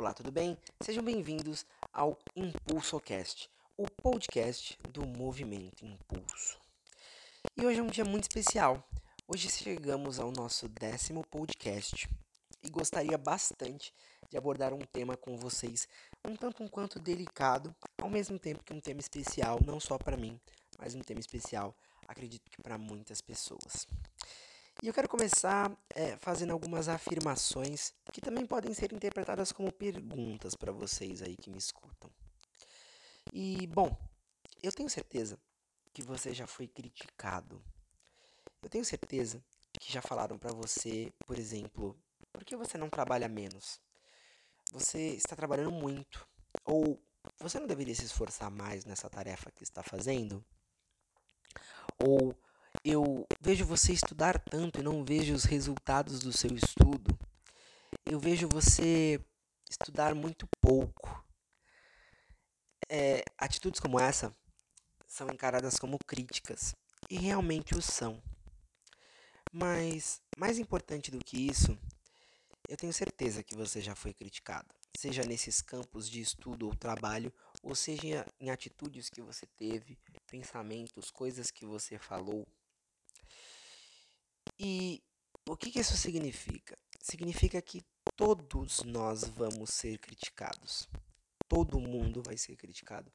Olá, tudo bem? Sejam bem-vindos ao ImpulsoCast, o podcast do Movimento Impulso. E hoje é um dia muito especial. Hoje chegamos ao nosso décimo podcast e gostaria bastante de abordar um tema com vocês um tanto um quanto delicado, ao mesmo tempo que um tema especial, não só para mim, mas um tema especial, acredito que para muitas pessoas. E eu quero começar é, fazendo algumas afirmações que também podem ser interpretadas como perguntas para vocês aí que me escutam. E, bom, eu tenho certeza que você já foi criticado. Eu tenho certeza que já falaram para você, por exemplo, por que você não trabalha menos? Você está trabalhando muito. Ou você não deveria se esforçar mais nessa tarefa que está fazendo? Ou eu vejo você estudar tanto e não vejo os resultados do seu estudo. Eu vejo você estudar muito pouco. É, atitudes como essa são encaradas como críticas, e realmente o são. Mas, mais importante do que isso, eu tenho certeza que você já foi criticado, seja nesses campos de estudo ou trabalho, ou seja em atitudes que você teve, pensamentos, coisas que você falou. E o que, que isso significa? Significa que todos nós vamos ser criticados. Todo mundo vai ser criticado.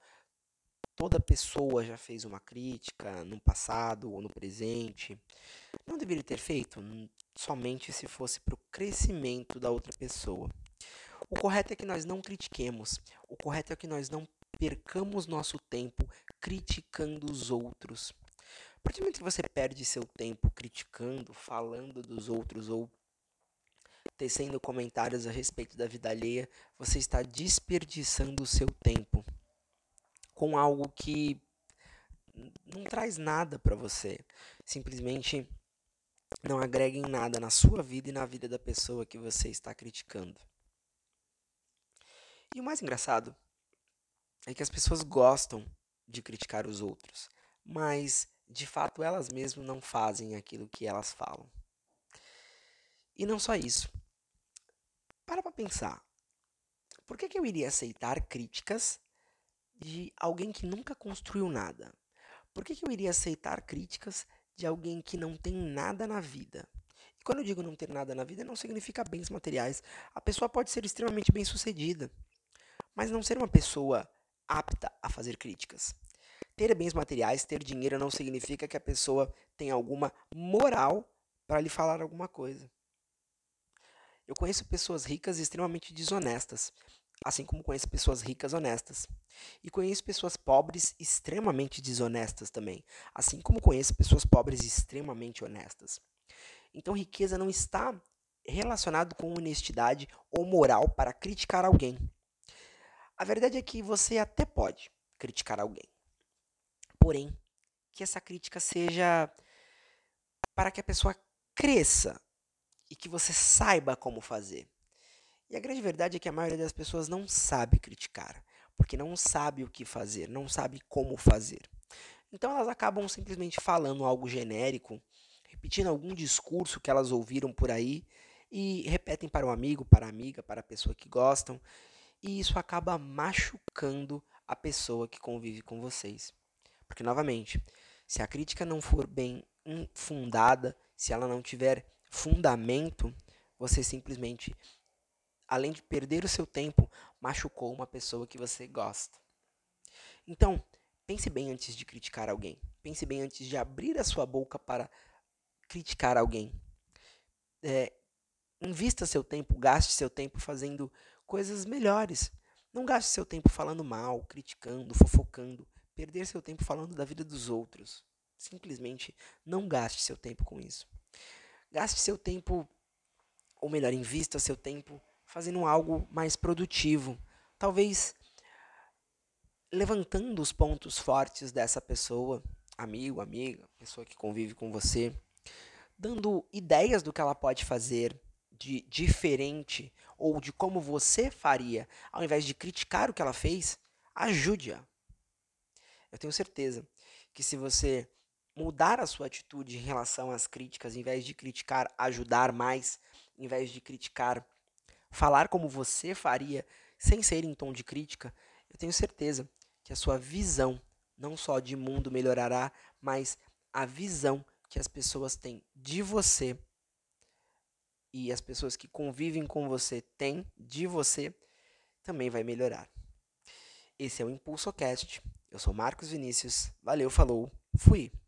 Toda pessoa já fez uma crítica no passado ou no presente. Não deveria ter feito somente se fosse para o crescimento da outra pessoa. O correto é que nós não critiquemos. O correto é que nós não percamos nosso tempo criticando os outros. Partir do momento que você perde seu tempo criticando, falando dos outros ou tecendo comentários a respeito da vida alheia, você está desperdiçando o seu tempo com algo que não traz nada para você. Simplesmente não agrega em nada na sua vida e na vida da pessoa que você está criticando. E o mais engraçado é que as pessoas gostam de criticar os outros, mas de fato elas mesmas não fazem aquilo que elas falam. E não só isso. Para para pensar. Por que, que eu iria aceitar críticas de alguém que nunca construiu nada? Por que, que eu iria aceitar críticas de alguém que não tem nada na vida? E quando eu digo não ter nada na vida, não significa bens materiais. A pessoa pode ser extremamente bem sucedida, mas não ser uma pessoa apta a fazer críticas. Ter bens materiais, ter dinheiro não significa que a pessoa tem alguma moral para lhe falar alguma coisa. Eu conheço pessoas ricas extremamente desonestas, assim como conheço pessoas ricas honestas. E conheço pessoas pobres extremamente desonestas também, assim como conheço pessoas pobres extremamente honestas. Então, riqueza não está relacionado com honestidade ou moral para criticar alguém. A verdade é que você até pode criticar alguém. Porém, que essa crítica seja para que a pessoa cresça e que você saiba como fazer. E a grande verdade é que a maioria das pessoas não sabe criticar, porque não sabe o que fazer, não sabe como fazer. Então elas acabam simplesmente falando algo genérico, repetindo algum discurso que elas ouviram por aí e repetem para um amigo, para a amiga, para a pessoa que gostam, e isso acaba machucando a pessoa que convive com vocês. Porque, novamente, se a crítica não for bem fundada, se ela não tiver fundamento, você simplesmente, além de perder o seu tempo, machucou uma pessoa que você gosta. Então, pense bem antes de criticar alguém. Pense bem antes de abrir a sua boca para criticar alguém. É, invista seu tempo, gaste seu tempo fazendo coisas melhores. Não gaste seu tempo falando mal, criticando, fofocando perder seu tempo falando da vida dos outros. Simplesmente não gaste seu tempo com isso. Gaste seu tempo, ou melhor, invista seu tempo fazendo algo mais produtivo. Talvez levantando os pontos fortes dessa pessoa, amigo, amiga, pessoa que convive com você, dando ideias do que ela pode fazer de diferente ou de como você faria, ao invés de criticar o que ela fez, ajude-a. Eu tenho certeza que se você mudar a sua atitude em relação às críticas, em vez de criticar, ajudar mais, em vez de criticar, falar como você faria, sem ser em tom de crítica, eu tenho certeza que a sua visão, não só de mundo melhorará, mas a visão que as pessoas têm de você e as pessoas que convivem com você têm de você também vai melhorar. Esse é o ImpulsoCast. Eu sou Marcos Vinícius. Valeu, falou, fui!